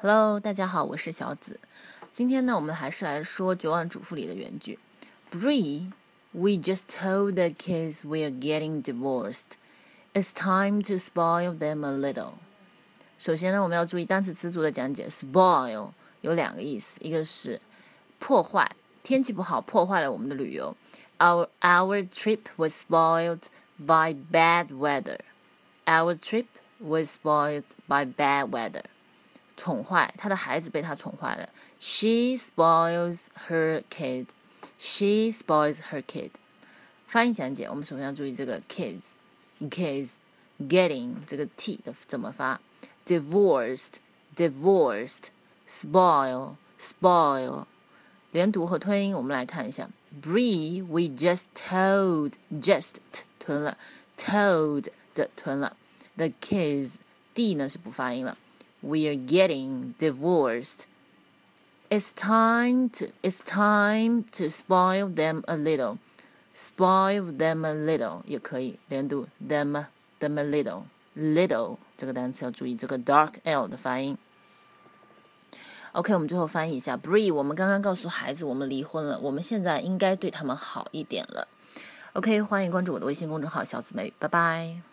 Hello，大家好，我是小紫。今天呢，我们还是来说《绝望主妇》里的原句。Bree, we just told the kids we're getting divorced. It's time to spoil them a little. 首先呢，我们要注意单词词组的讲解。Spoil 有两个意思，一个是破坏，天气不好破坏了我们的旅游。Our our trip was spoiled by bad weather. Our trip was spoiled by bad weather. 宠坏他的孩子被他宠坏了。She spoils her kid. She spoils her kid. 翻译讲解，我们首先要注意这个 kids, kids, getting 这个 t 的怎么发？divorced, divorced, spoil, spoil。连读和吞音，我们来看一下。Bree, we just told, just 吞了，told 的吞了。The kids, d 呢是不发音了。we are getting divorced. It's time to it's time to spoil them a little. Spoil them a little 也可以连读 them them a little little 这个单词要注意这个 dark l 的发音。OK，我们最后翻译一下 Bree，我们刚刚告诉孩子我们离婚了，我们现在应该对他们好一点了。OK，欢迎关注我的微信公众号小紫美，拜拜。